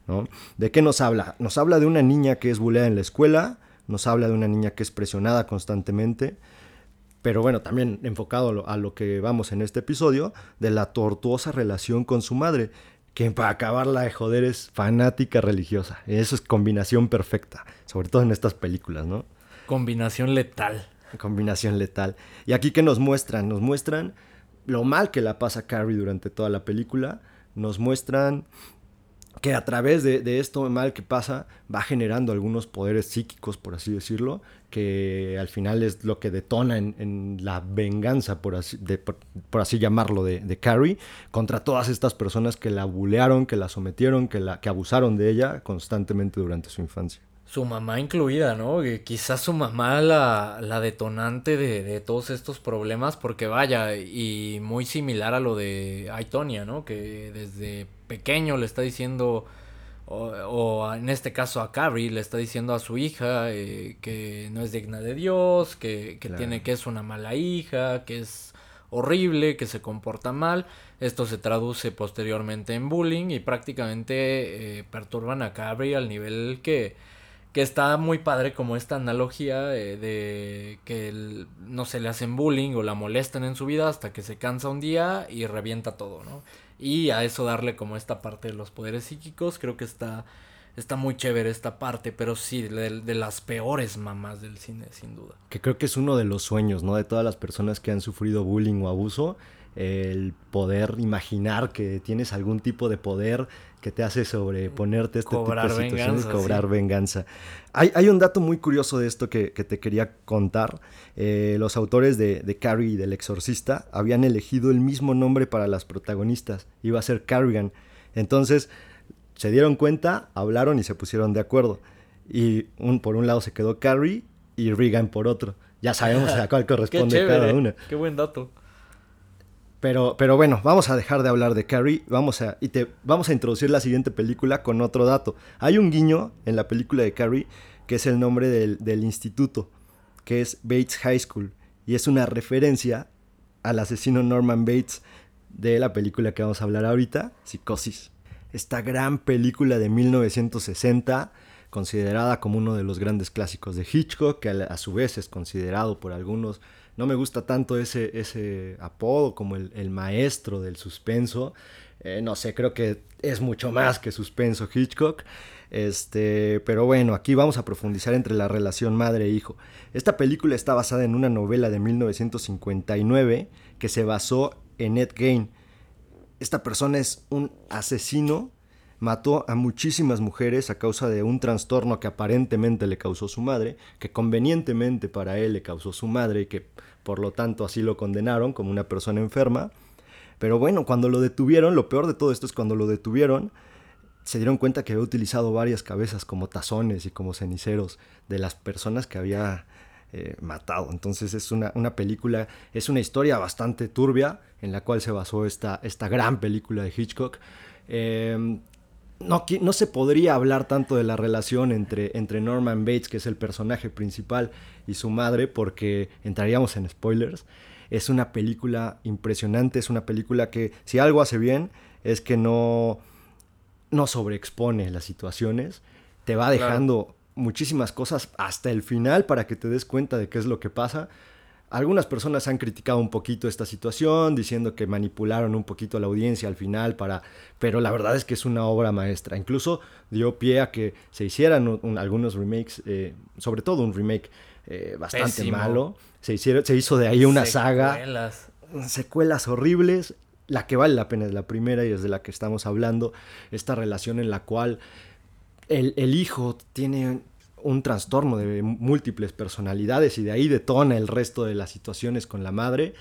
¿no? ¿De qué nos habla? Nos habla de una niña que es bulleada en la escuela, nos habla de una niña que es presionada constantemente, pero bueno, también enfocado a lo, que vamos en este episodio, de la tortuosa relación con su madre, que para acabarla de joder es fanática religiosa. Eso es combinación perfecta, sobre todo en estas películas, ¿no? Combinación letal. Combinación letal. Y aquí que nos muestran, nos muestran lo mal que la pasa Carrie durante toda la película, nos muestran que a través de, esto mal que pasa va generando algunos poderes psíquicos, por así decirlo, que al final es lo que detona en, la venganza, por así, por, así llamarlo, de, Carrie, contra todas estas personas que la bulearon, que la sometieron, que, la, que abusaron de ella constantemente durante su infancia. Su mamá incluida, ¿no? quizás su mamá la, la detonante de, de, todos estos problemas, porque vaya, y muy similar a lo de Aitonia, ¿no? Que desde pequeño le está diciendo o, en este caso a Carrie le está diciendo a su hija eh, que no es digna de Dios, que, tiene que es una mala hija, que es horrible, que se comporta mal. Esto se traduce posteriormente en bullying y prácticamente eh, perturban a Carrie al nivel que, que está muy padre como esta analogía eh, de que no se le hacen bullying o la molestan en su vida hasta que se cansa un día y revienta todo, ¿no? Y a eso darle como esta parte de los poderes psíquicos, creo que está, está muy chévere esta parte, pero sí, de, las peores mamás del cine, sin duda. Que creo que es uno de los sueños, ¿no? De todas las personas que han sufrido bullying o abuso, el poder imaginar que tienes algún tipo de poder que te hace sobreponerte a este tipo de situaciones y cobrar venganza. Hay, hay, un dato muy curioso de esto que, te quería contar. Eh, los autores de, de, Carrie y del Exorcista habían elegido el mismo nombre para las protagonistas. Iba a ser Carrigan. Entonces, se dieron cuenta, hablaron y se pusieron de acuerdo. Y un, por un lado se quedó Carrie y Regan por otro. Ya sabemos a cuál corresponde cada una. Qué buen dato. Pero, pero bueno, vamos a dejar de hablar de Carrie. Vamos a, y te, vamos a introducir la siguiente película con otro dato. Hay un guiño en la película de Carrie que es el nombre del, del instituto, que es Bates High School. Y es una referencia al asesino Norman Bates de la película que vamos a hablar ahorita, Psicosis. Esta gran película de 1960 considerada como uno de los grandes clásicos de Hitchcock, que a, su vez es considerado por algunos, no me gusta tanto ese, ese apodo como el, maestro del suspenso, eh, no sé, creo que es mucho más que suspenso Hitchcock. Este, pero bueno, aquí vamos a profundizar entre la relación madre-hijo. E Esta película está basada en una novela de 1959 que se basó en Ed Gein. Esta persona es un asesino mató a muchísimas mujeres a causa de un trastorno que aparentemente le causó su madre, que convenientemente para él le causó su madre y que por lo tanto así lo condenaron como una persona enferma. Pero bueno, cuando lo detuvieron, lo peor de todo esto es cuando lo detuvieron, se dieron cuenta que había utilizado varias cabezas como tazones y como ceniceros de las personas que había eh, matado. Entonces es una, una, película, es una historia bastante turbia en la cual se basó esta, esta gran película de Hitchcock. Eh, no, se podría hablar tanto de la relación entre, entre Norman Bates, que es el personaje principal, y su madre, porque entraríamos en spoilers. Es una película impresionante, es una película que si algo hace bien es que no, no sobreexpone las situaciones, te va dejando muchísimas cosas hasta el final para que te des cuenta de qué es lo que pasa algunas personas han criticado un poquito esta situación, diciendo que manipularon un poquito a la audiencia al final para... Pero la verdad es que es una obra maestra. Incluso dio pie a que se hicieran algunos remakes, eh, sobre todo un remake eh, bastante malo. Se, hicieron, se hizo de ahí una secuelas. saga. Secuelas horribles. La que vale la pena es la primera y es de la que estamos hablando. Esta relación en la cual el, el hijo tiene un trastorno de múltiples personalidades y de ahí detona el resto de las situaciones con la madre.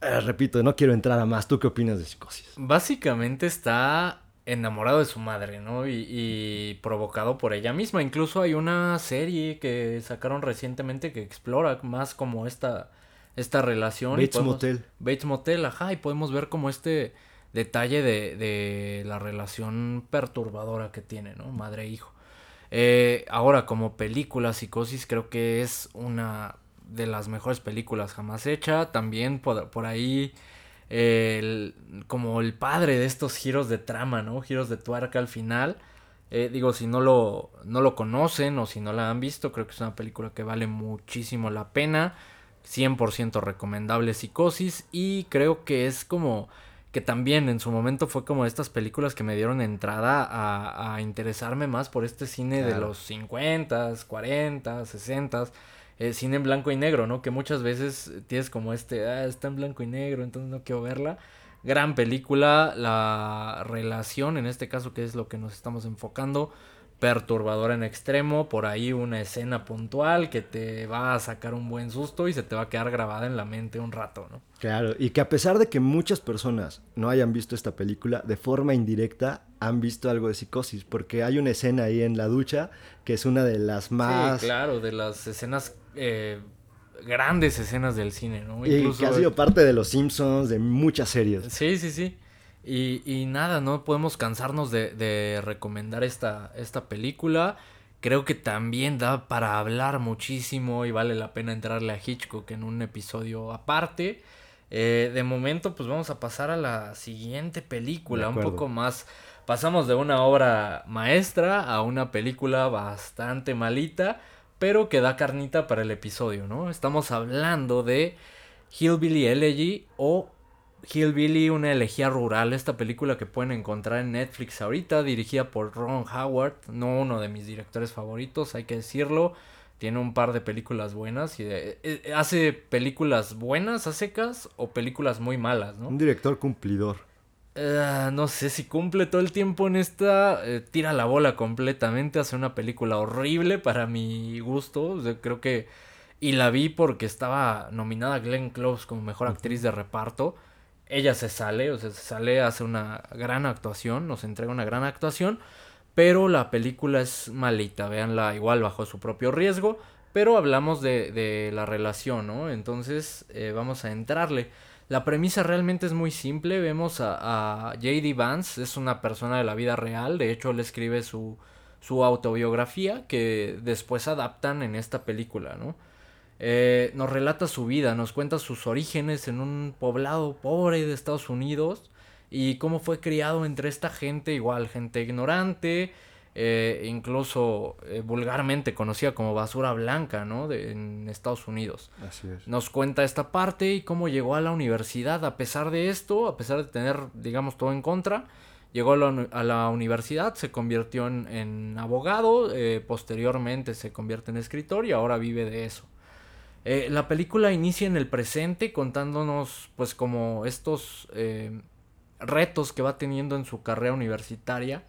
Eh, repito, no quiero entrar a más. ¿Tú qué opinas de psicosis? Básicamente está enamorado de su madre, ¿no? Y, provocado por ella misma. Incluso hay una serie que sacaron recientemente que explora más como esta, esta relación. Bates Motel. Bates Motel, ajá, y podemos ver como este detalle de, de la relación perturbadora que tiene, ¿no? Madre-hijo. E eh, ahora, como película, Psicosis creo que es una de las mejores películas jamás hecha. También por, ahí, como el padre de estos giros de trama, ¿no? Giros de tuerca al final. Eh, digo, si no lo, no lo conocen o si no la han visto, creo que es una película que vale muchísimo la pena. 100% recomendable Psicosis y creo que es como que también en su momento fue como estas películas que me dieron entrada a, interesarme más por este cine de los 50, 40, 60, cine en blanco y negro, ¿no? Que muchas veces tienes como este, ah, está en blanco y negro, entonces no quiero verla. Gran película, la relación, en este caso que es lo que nos estamos enfocando, perturbadora en extremo, por ahí una escena puntual que te va a sacar un buen susto y se te va a quedar grabada en la mente un rato, ¿no? Claro, y que a pesar de que muchas personas no hayan visto esta película, de forma indirecta han visto algo de psicosis, porque hay una escena ahí en la ducha que es una de las más... Sí, claro, de las escenas... Eh, grandes escenas del cine, ¿no? Y que ha sido parte de Los Simpsons, de muchas series. Sí, sí, sí. Y, y nada, no podemos cansarnos de, de recomendar esta, esta película. Creo que también da para hablar muchísimo y vale la pena entrarle a Hitchcock en un episodio aparte. Eh, de momento, pues vamos a pasar a la siguiente película, un poco más. Pasamos de una obra maestra a una película bastante malita, pero que da carnita para el episodio, ¿no? Estamos hablando de Hillbilly Elegy o Hillbilly, una elegía rural, esta película que pueden encontrar en Netflix ahorita, dirigida por Ron Howard, no uno de mis directores favoritos, hay que decirlo. Tiene un par de películas buenas y eh, hace películas buenas a secas o películas muy malas, ¿no? Un director cumplidor. Eh, no sé si cumple todo el tiempo en esta. Eh, tira la bola completamente. Hace una película horrible para mi gusto. creo que. Y la vi porque estaba nominada Glenn Close como mejor actriz de reparto ella se sale, o sea, se sale, hace una gran actuación, nos entrega una gran actuación, pero la película es malita, véanla igual bajo su propio riesgo, pero hablamos de, de la relación, ¿no? Entonces eh, vamos a entrarle. La premisa realmente es muy simple, vemos a, a J.D. Vance, es una persona de la vida real, de hecho él escribe su, su autobiografía que después adaptan en esta película, ¿no? Eh, nos relata su vida, nos cuenta sus orígenes en un poblado pobre de Estados Unidos y cómo fue criado entre esta gente, igual gente ignorante, eh, incluso eh, vulgarmente conocida como basura blanca, ¿no? De, en Estados Unidos. Así es. Nos cuenta esta parte y cómo llegó a la universidad a pesar de esto, a pesar de tener, digamos, todo en contra. Llegó a la, a la universidad, se convirtió en, en abogado, eh, posteriormente se convierte en escritor y ahora vive de eso. Eh, la película inicia en el presente contándonos pues como estos eh, retos que va teniendo en su carrera universitaria,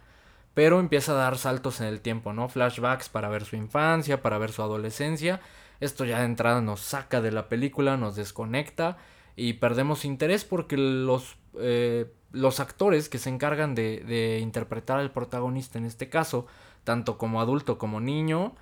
pero empieza a dar saltos en el tiempo, ¿no? Flashbacks para ver su infancia, para ver su adolescencia. Esto ya de entrada nos saca de la película, nos desconecta y perdemos interés porque los, eh, los actores que se encargan de, de interpretar al protagonista en este caso, tanto como adulto como niño,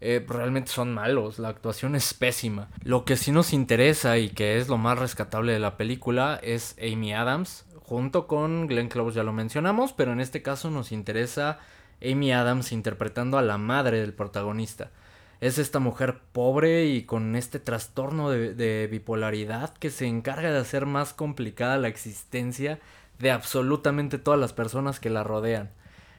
eh, realmente son malos, la actuación es pésima. Lo que sí nos interesa y que es lo más rescatable de la película es Amy Adams, junto con Glenn Close ya lo mencionamos, pero en este caso nos interesa Amy Adams interpretando a la madre del protagonista. Es esta mujer pobre y con este trastorno de, de bipolaridad que se encarga de hacer más complicada la existencia de absolutamente todas las personas que la rodean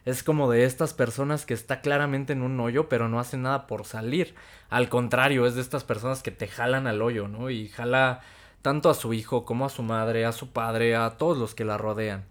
es como de estas personas que está claramente en un hoyo, pero no hacen nada por salir. Al contrario, es de estas personas que te jalan al hoyo, ¿no? Y jala tanto a su hijo como a su madre, a su padre, a todos los que la rodean.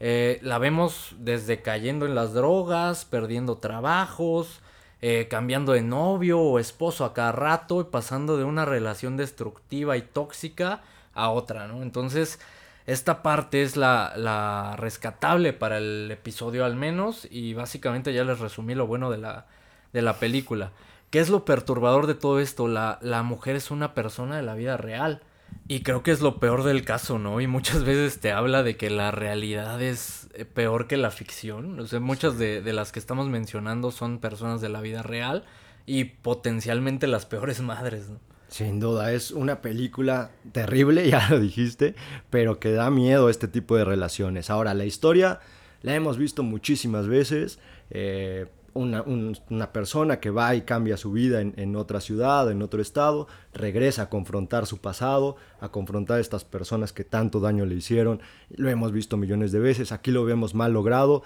Eh, la vemos desde cayendo en las drogas, perdiendo trabajos, eh, cambiando de novio o esposo a cada rato y pasando de una relación destructiva y tóxica a otra, ¿no? Entonces, esta parte es la, la rescatable para el episodio al menos y básicamente ya les resumí lo bueno de la, de la película. ¿Qué es lo perturbador de todo esto? La, la mujer es una persona de la vida real. Y creo que es lo peor del caso, ¿no? Y muchas veces te habla de que la realidad es eh, peor que la ficción. O sea, muchas de, de las que estamos mencionando son personas de la vida real y potencialmente las peores madres, ¿no? Sin duda, es una película terrible, ya lo dijiste, pero que da miedo este tipo de relaciones. Ahora, la historia la hemos visto muchísimas veces. Eh, una, un, una, persona que va y cambia su vida en, otra ciudad, en otro estado, regresa a confrontar su pasado, a confrontar a estas personas que tanto daño le hicieron. Lo hemos visto millones de veces, aquí lo vemos mal logrado.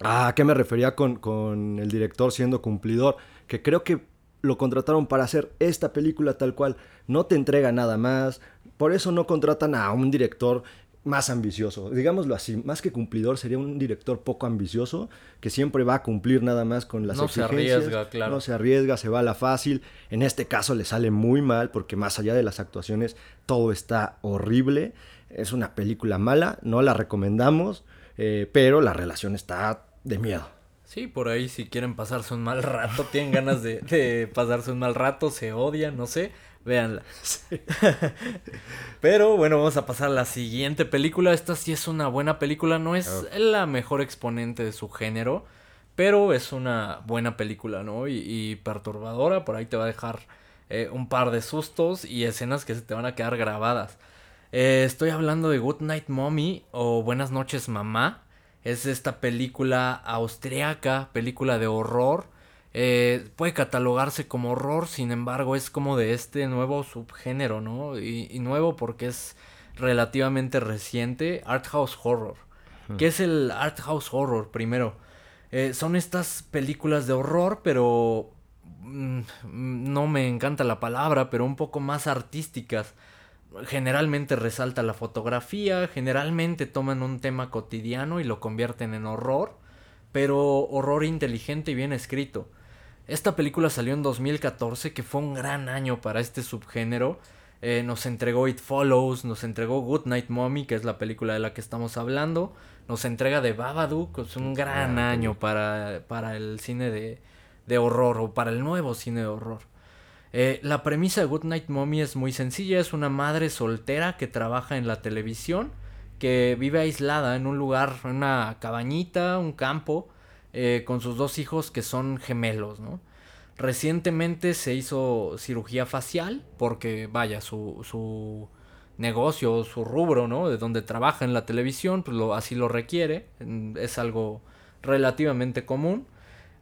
¿A qué me refería con, con el director siendo cumplidor? Que creo que lo contrataron para hacer esta película tal cual. No te entrega nada más. Por eso no contratan a un director más ambicioso. Digámoslo así, más que cumplidor, sería un director poco ambicioso que siempre va a cumplir nada más con las no exigencias. se arriesga, claro. No se arriesga, se va a la fácil. En este caso le sale muy mal porque más allá de las actuaciones todo está horrible. Es una película mala, no la recomendamos, eh, pero la relación está de miedo. Sí, por ahí si quieren pasarse un mal rato, tienen ganas de, de pasarse un mal rato, se odian, no sé, véanla. Sí. Pero bueno, vamos a pasar a la siguiente película. Esta sí es una buena película, no es okay. la mejor exponente de su género, pero es una buena película, ¿no? Y, y perturbadora, por ahí te va a dejar eh, un par de sustos y escenas que se te van a quedar grabadas. Eh, estoy hablando de Good Night Mommy o Buenas noches Mamá. Es esta película austriaca, película de horror. Eh, puede catalogarse como horror, sin embargo es como de este nuevo subgénero, ¿no? Y, y nuevo porque es relativamente reciente, Art House Horror. Hmm. ¿Qué es el Art House Horror? Primero, eh, son estas películas de horror, pero mmm, no me encanta la palabra, pero un poco más artísticas generalmente resalta la fotografía, generalmente toman un tema cotidiano y lo convierten en horror, pero horror inteligente y bien escrito. Esta película salió en 2014, que fue un gran año para este subgénero. Eh, nos entregó It Follows, nos entregó Good Night Mommy, que es la película de la que estamos hablando. Nos entrega The Babadook, es un gran año para, para el cine de, de horror o para el nuevo cine de horror. Eh, la premisa de Good Night Mommy es muy sencilla, es una madre soltera que trabaja en la televisión, que vive aislada en un lugar, en una cabañita, un campo, eh, con sus dos hijos que son gemelos, ¿no? Recientemente se hizo cirugía facial porque, vaya, su, su negocio, su rubro, ¿no? De donde trabaja en la televisión, pues lo, así lo requiere, es algo relativamente común.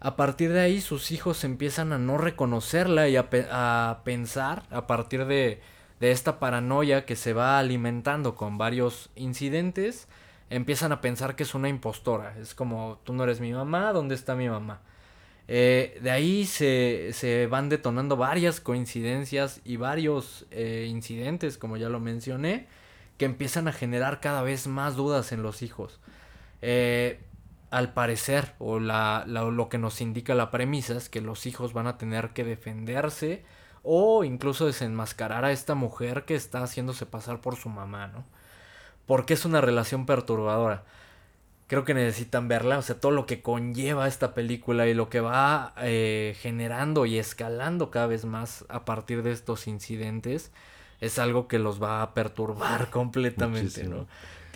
A partir de ahí sus hijos empiezan a no reconocerla y a, pensar, a partir de, de esta paranoia que se va alimentando con varios incidentes, empiezan a pensar que es una impostora. Es como, tú no eres mi mamá, ¿dónde está mi mamá? Eh, de ahí se, se, van detonando varias coincidencias y varios eh, incidentes, como ya lo mencioné, que empiezan a generar cada vez más dudas en los hijos. Eh, al parecer, o la, lo que nos indica la premisa es que los hijos van a tener que defenderse o incluso desenmascarar a esta mujer que está haciéndose pasar por su mamá, ¿no? Porque es una relación perturbadora creo que necesitan verla, o sea, todo lo que conlleva esta película y lo que va eh, generando y escalando cada vez más a partir de estos incidentes es algo que los va a perturbar completamente, ¿no?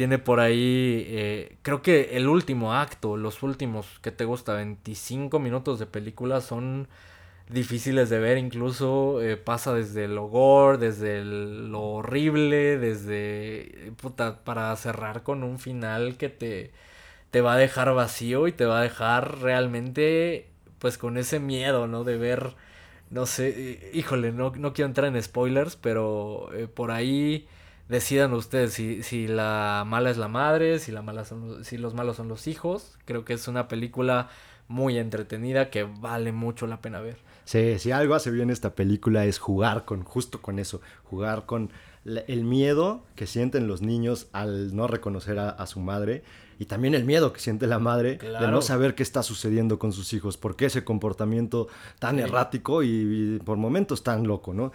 Tiene por ahí, eh, creo que el último acto, los últimos, que te gusta? 25 minutos de película son difíciles de ver, incluso eh, pasa desde lo gore, desde lo horrible, desde, puta, para cerrar con un final que te te va a dejar vacío y te va a dejar realmente pues con ese miedo, ¿no? De ver, no sé, híjole, no, no quiero entrar en spoilers, pero eh, por ahí decidan ustedes si, si la mala es la madre, si, la mala son, si los malos son los hijos. Creo que es una película muy entretenida que vale mucho la pena ver. Sí, si algo hace bien esta película es jugar con, justo con eso, jugar con el miedo que sienten los niños al no reconocer a su madre y también el miedo que siente la madre de no saber qué está sucediendo con sus hijos, por qué ese comportamiento tan errático y, por momentos tan loco, ¿no?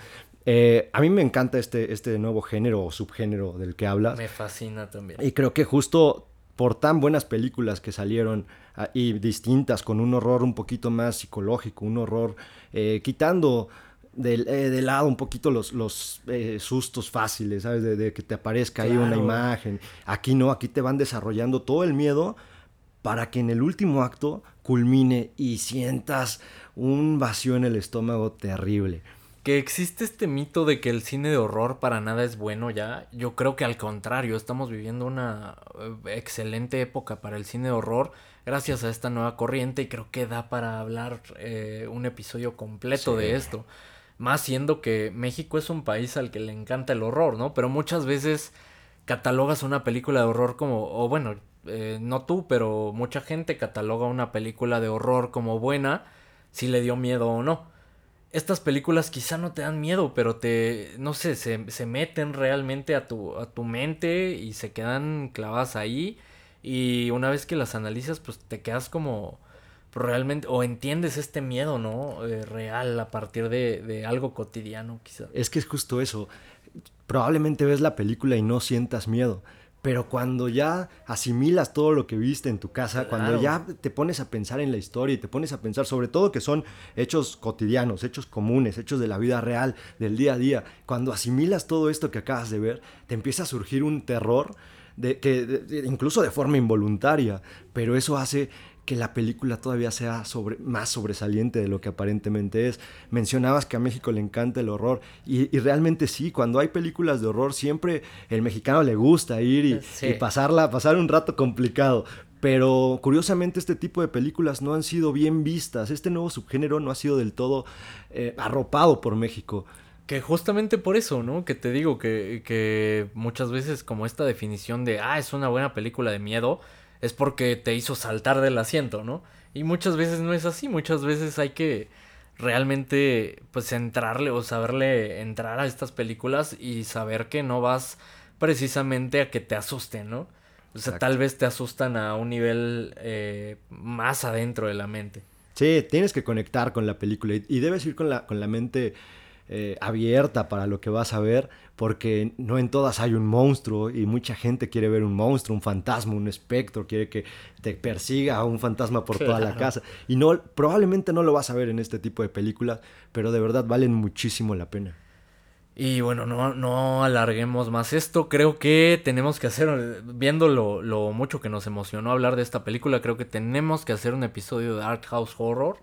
Eh, a mí me encanta este, este nuevo género o subgénero del que hablas. Me fascina también. Y creo que justo por tan buenas películas que salieron ah, y distintas, con un horror un poquito más psicológico, un horror eh, quitando eh, de, lado un poquito los, los eh, sustos fáciles, ¿sabes? De, que te aparezca ahí una imagen. Aquí no, aquí te van desarrollando todo el miedo para que en el último acto culmine y sientas un vacío en el estómago terrible. Que existe este mito de que el cine de horror para nada es bueno ya. Yo creo que al contrario, estamos viviendo una eh, excelente época para el cine de horror gracias a esta nueva corriente y creo que da para hablar un episodio completo de esto. Más siendo que México es un país al que le encanta el horror, ¿no? Pero muchas veces catalogas una película de horror como, o bueno, eh, no tú, pero mucha gente cataloga una película de horror como buena si le dio miedo o no. Estas películas quizá no te dan miedo, pero te, no sé, se, se meten realmente a tu, a tu mente y se quedan clavadas ahí. Y una vez que las analizas, pues te quedas como, realmente, o entiendes este miedo, ¿no? Eh, real a partir de, de, algo cotidiano, quizás. Es que es justo eso. Probablemente ves la película y no sientas miedo. Pero cuando ya asimilas todo lo que viste en tu casa, cuando ya te pones a pensar en la historia y te pones a pensar sobre todo que son hechos cotidianos, hechos comunes, hechos de la vida real, del día a día, cuando asimilas todo esto que acabas de ver, te empieza a surgir un terror de, que incluso de forma involuntaria, pero eso hace que la película todavía sea sobre, más sobresaliente de lo que aparentemente es. Mencionabas que a México le encanta el horror y, realmente sí, cuando hay películas de horror siempre el mexicano le gusta ir y, pasarla, pasar un rato complicado. Pero curiosamente este tipo de películas no han sido bien vistas. Este nuevo subgénero no ha sido del todo eh, arropado por México. Que justamente por eso, ¿no? Que te digo que, que muchas veces como esta definición de, ah, es una buena película de miedo, es porque te hizo saltar del asiento, ¿no? Y muchas veces no es así, muchas veces hay que realmente pues entrarle o saberle entrar a estas películas y saber que no vas precisamente a que te asusten, ¿no? O sea, tal vez te asustan a un nivel eh, más adentro de la mente. Sí, tienes que conectar con la película y, debes ir con la, con la mente eh, abierta para lo que vas a ver, porque no en todas hay un monstruo y mucha gente quiere ver un monstruo, un fantasma, un espectro, quiere que te persiga un fantasma por toda la casa. Y no, probablemente no lo vas a ver en este tipo de películas, pero de verdad valen muchísimo la pena. Y bueno, no, no alarguemos más esto. Creo que tenemos que hacer, viendo lo, lo, mucho que nos emocionó hablar de esta película, creo que tenemos que hacer un episodio de Art House Horror.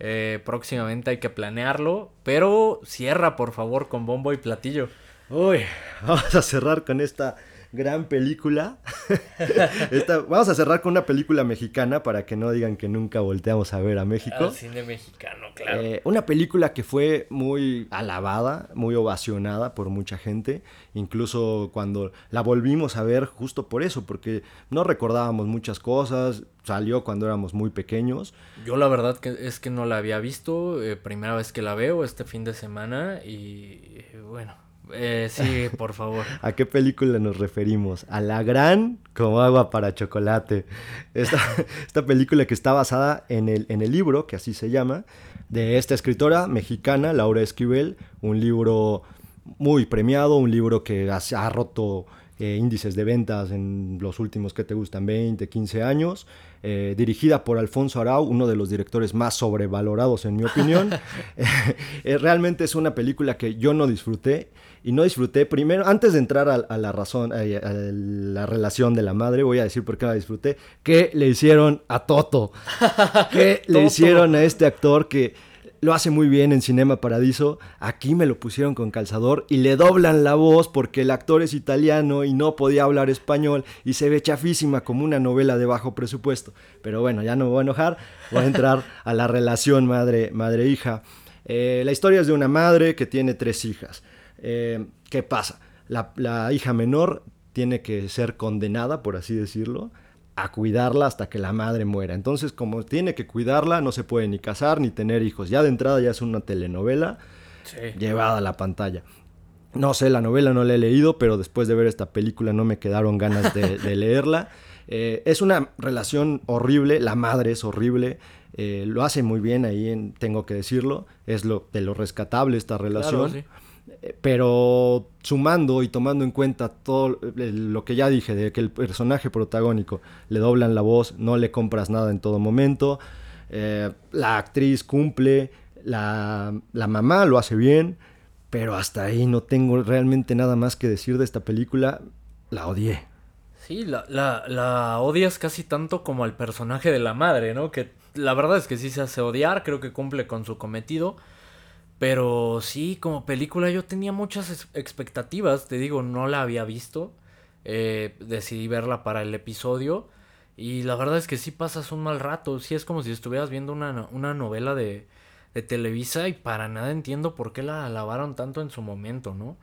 Eh, próximamente hay que planearlo. Pero cierra, por favor, con bombo y platillo. Uy, vamos a cerrar con esta gran película. vamos a cerrar con una película mexicana para que no digan que nunca volteamos a ver a México. Al cine mexicano, claro. Eh, una película que fue muy alabada, muy ovacionada por mucha gente. Incluso cuando la volvimos a ver justo por eso, porque no recordábamos muchas cosas. Salió cuando éramos muy pequeños. Yo la verdad que es que no la había visto. Eh, primera vez que la veo este fin de semana. Y bueno, eh, sí, por favor. ¿A qué película nos referimos? A La Gran como agua para chocolate. Esta, esta película que está basada en el, en el libro, que así se llama, de esta escritora mexicana, Laura Esquivel, un libro muy premiado, un libro que ha, ha roto eh, índices de ventas en los últimos que te gustan 20, 15 años, eh, dirigida por Alfonso Arau, uno de los directores más sobrevalorados en mi opinión. Eh, realmente es una película que yo no disfruté y no disfruté primero, antes de entrar a, la razón, a, la relación de la madre, voy a decir por qué la disfruté, ¿qué le hicieron a Toto? ¿Qué le hicieron a este actor que lo hace muy bien en Cinema Paradiso. Aquí me lo pusieron con calzador y le doblan la voz porque el actor es italiano y no podía hablar español y se ve chafísima como una novela de bajo presupuesto. Pero bueno, ya no me voy a enojar, voy a entrar a la relación madre-hija. Madre eh, la historia es de una madre que tiene tres hijas. Eh, ¿Qué pasa? la hija menor tiene que ser condenada, por así decirlo, a cuidarla hasta que la madre muera. Entonces, como tiene que cuidarla, no se puede ni casar ni tener hijos. Ya de entrada ya es una telenovela llevada a la pantalla. No sé, la novela no la he leído, pero después de ver esta película no me quedaron ganas de, leerla. Eh, es una relación horrible, la madre es horrible, eh, lo hace muy bien ahí, tengo que decirlo, es lo, de lo rescatable esta relación. Pero sumando y tomando en cuenta todo lo que ya dije, de que el personaje protagónico le doblan la voz, no le compras nada en todo momento, eh, la actriz cumple, la, mamá lo hace bien, pero hasta ahí no tengo realmente nada más que decir de esta película, la odié. Sí, la, la, la odias casi tanto como al personaje de la madre, ¿no? Que la verdad es que sí se hace odiar, creo que cumple con su cometido pero sí, como película yo tenía muchas expectativas, te digo, no la había visto, eh, decidí verla para el episodio y la verdad es que sí pasas un mal rato, sí es como si estuvieras viendo una, una novela de, de, Televisa y para nada entiendo por qué la alabaron tanto en su momento, ¿no?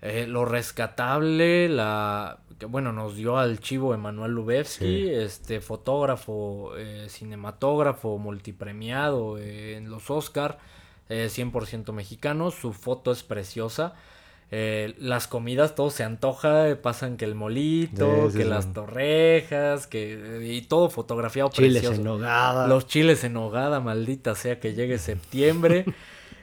Eh, lo rescatable, la que bueno, nos dio al chivo Emanuel Lubevsky, este fotógrafo, eh, cinematógrafo, multipremiado en los Oscar 100% mexicano, su foto es preciosa. Eh, las comidas, todo se antoja, pasan que el molito, que las torrejas, que y todo fotografiado chiles precioso. en nogada. Los chiles en nogada, maldita sea que llegue septiembre.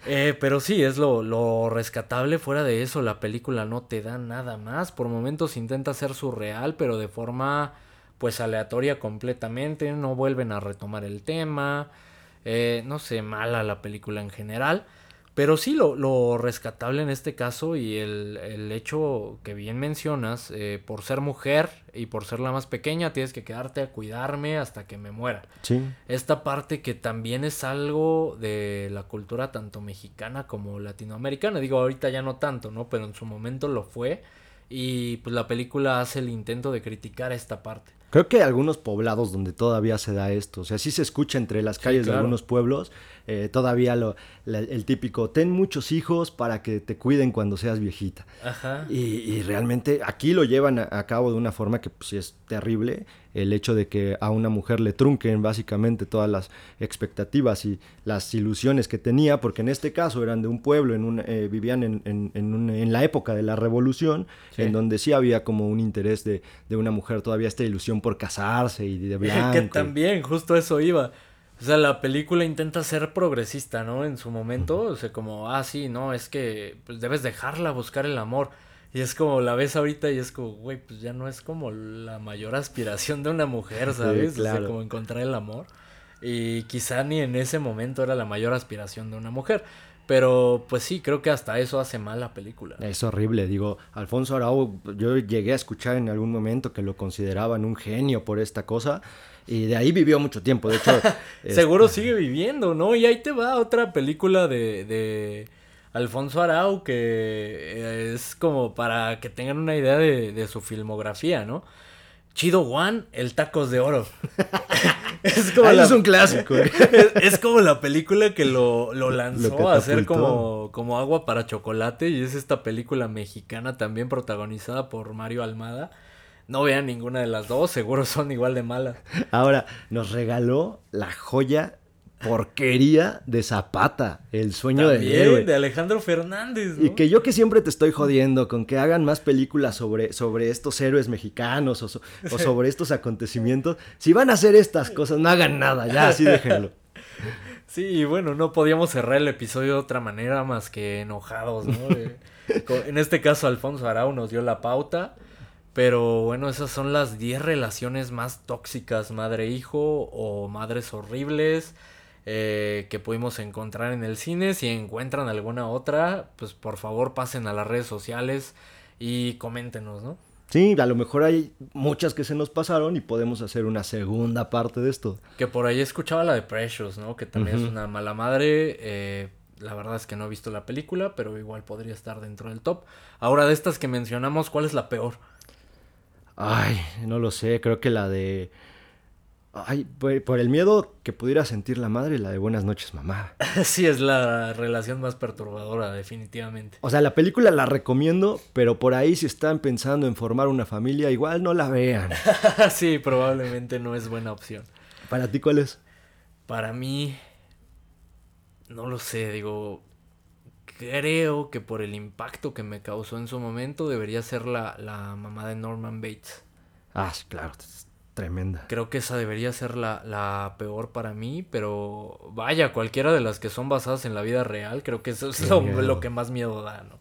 Eh, pero sí, es lo, lo, rescatable. Fuera de eso, la película no te da nada más. Por momentos intenta ser surreal, pero de forma pues aleatoria completamente. No vuelven a retomar el tema. Eh, no sé, mala la película en general. Pero sí, lo, lo rescatable en este caso y el, el hecho que bien mencionas, eh, por ser mujer y por ser la más pequeña, tienes que quedarte a cuidarme hasta que me muera. Sí. Esta parte que también es algo de la cultura tanto mexicana como latinoamericana. Digo, ahorita ya no tanto, ¿no? Pero en su momento lo fue. Y pues la película hace el intento de criticar esta parte. Creo que hay algunos poblados donde todavía se da esto. O sea, sí se escucha entre las calles de algunos pueblos. Eh, todavía lo, el típico, ten muchos hijos para que te cuiden cuando seas viejita. Ajá. Y, realmente aquí lo llevan a, cabo de una forma que pues, es terrible el hecho de que a una mujer le trunquen básicamente todas las expectativas y las ilusiones que tenía, porque en este caso eran de un pueblo, en un, eh, vivían en, en, en, la época de la revolución, en donde sí había como un interés de, de, una mujer, todavía esta ilusión por casarse y de blanco. que también, justo eso iba. O sea, la película intenta ser progresista, ¿no? En su momento, o sea, como, ah, sí, no, es que pues, debes dejarla buscar el amor. Y es como, la ves ahorita y es como, güey, pues ya no es como la mayor aspiración de una mujer, ¿sabes? claro. O sea, como encontrar el amor. Y quizá ni en ese momento era la mayor aspiración de una mujer. Pero pues sí, creo que hasta eso hace mal la película. Es horrible, digo, Alfonso Arau, yo llegué a escuchar en algún momento que lo consideraban un genio por esta cosa y de ahí vivió mucho tiempo, de hecho... Seguro sigue viviendo, ¿no? Y ahí te va otra película de, de Alfonso Arau que es como para que tengan una idea de, de su filmografía, ¿no? Chido One, el Tacos de Oro. es como es un clásico. ¿eh? Es, como la película que lo, lo lanzó a hacer como, como agua para chocolate. Y es esta película mexicana también protagonizada por Mario Almada. No vean ninguna de las dos, seguro son igual de malas. Ahora, nos regaló la joya porquería de Zapata, el sueño del héroe. de Alejandro Fernández. Y que yo que siempre te estoy jodiendo con que hagan más películas sobre, sobre estos héroes mexicanos o, sobre estos acontecimientos. Si van a hacer estas cosas, no hagan nada, ya así déjenlo. Sí, y bueno, no podíamos cerrar el episodio de otra manera más que enojados, ¿no? en este caso, Alfonso Arau nos dio la pauta. Pero bueno, esas son las 10 relaciones más tóxicas, madre-hijo o madres horribles eh, que pudimos encontrar en el cine. Si encuentran alguna otra, pues por favor pasen a las redes sociales y coméntenos, ¿no? Sí, a lo mejor hay muchas que se nos pasaron y podemos hacer una segunda parte de esto. Que por ahí escuchaba la de Precious, ¿no? Que también es una mala madre. Eh, la verdad es que no he visto la película, pero igual podría estar dentro del top. Ahora, de estas que mencionamos, ¿cuál es la peor? Ay, no lo sé, creo que la de Ay, por, el miedo que pudiera sentir la madre, la de Buenas noches, mamá. Sí, es la relación más perturbadora, definitivamente. O sea, la película la recomiendo, pero por ahí si están pensando en formar una familia, igual no la vean. sí, probablemente no es buena opción. ¿Para ti cuál es? Para mí, no lo sé, digo, creo que por el impacto que me causó en su momento debería ser la, la mamá de Norman Bates. Ah, claro, Tremenda. Creo que esa debería ser la, peor para mí, pero vaya, cualquiera de las que son basadas en la vida real, creo que eso es lo, que más miedo da, ¿no?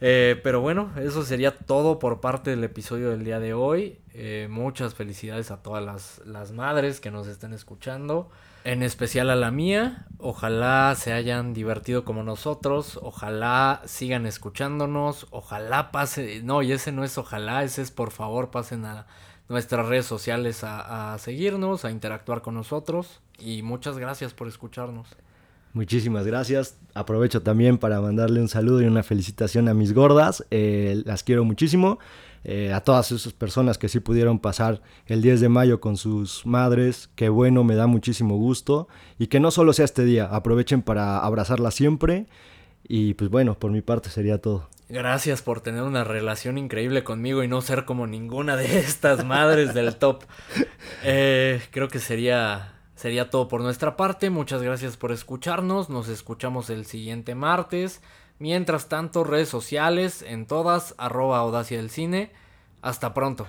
Eh, pero bueno, eso sería todo por parte del episodio del día de hoy. Eh, muchas felicidades a todas las, las madres que nos estén escuchando, en especial a la mía. Ojalá se hayan divertido como nosotros, ojalá sigan escuchándonos, ojalá pase, no, y ese no es ojalá, ese es por favor pasen a nuestras redes sociales a, seguirnos, a interactuar con nosotros y muchas gracias por escucharnos. Muchísimas gracias. Aprovecho también para mandarle un saludo y una felicitación a mis gordas. Eh, las quiero muchísimo. Eh, a todas esas personas que sí pudieron pasar el 10 de mayo con sus madres. Qué bueno, me da muchísimo gusto. Y que no solo sea este día, aprovechen para abrazarlas siempre. Y pues bueno, por mi parte sería todo. Gracias por tener una relación increíble conmigo y no ser como ninguna de estas madres del top. Eh, creo que sería, sería todo por nuestra parte. Muchas gracias por escucharnos. Nos escuchamos el siguiente martes. Mientras tanto, redes sociales en todas, arroba audacia del cine. Hasta pronto.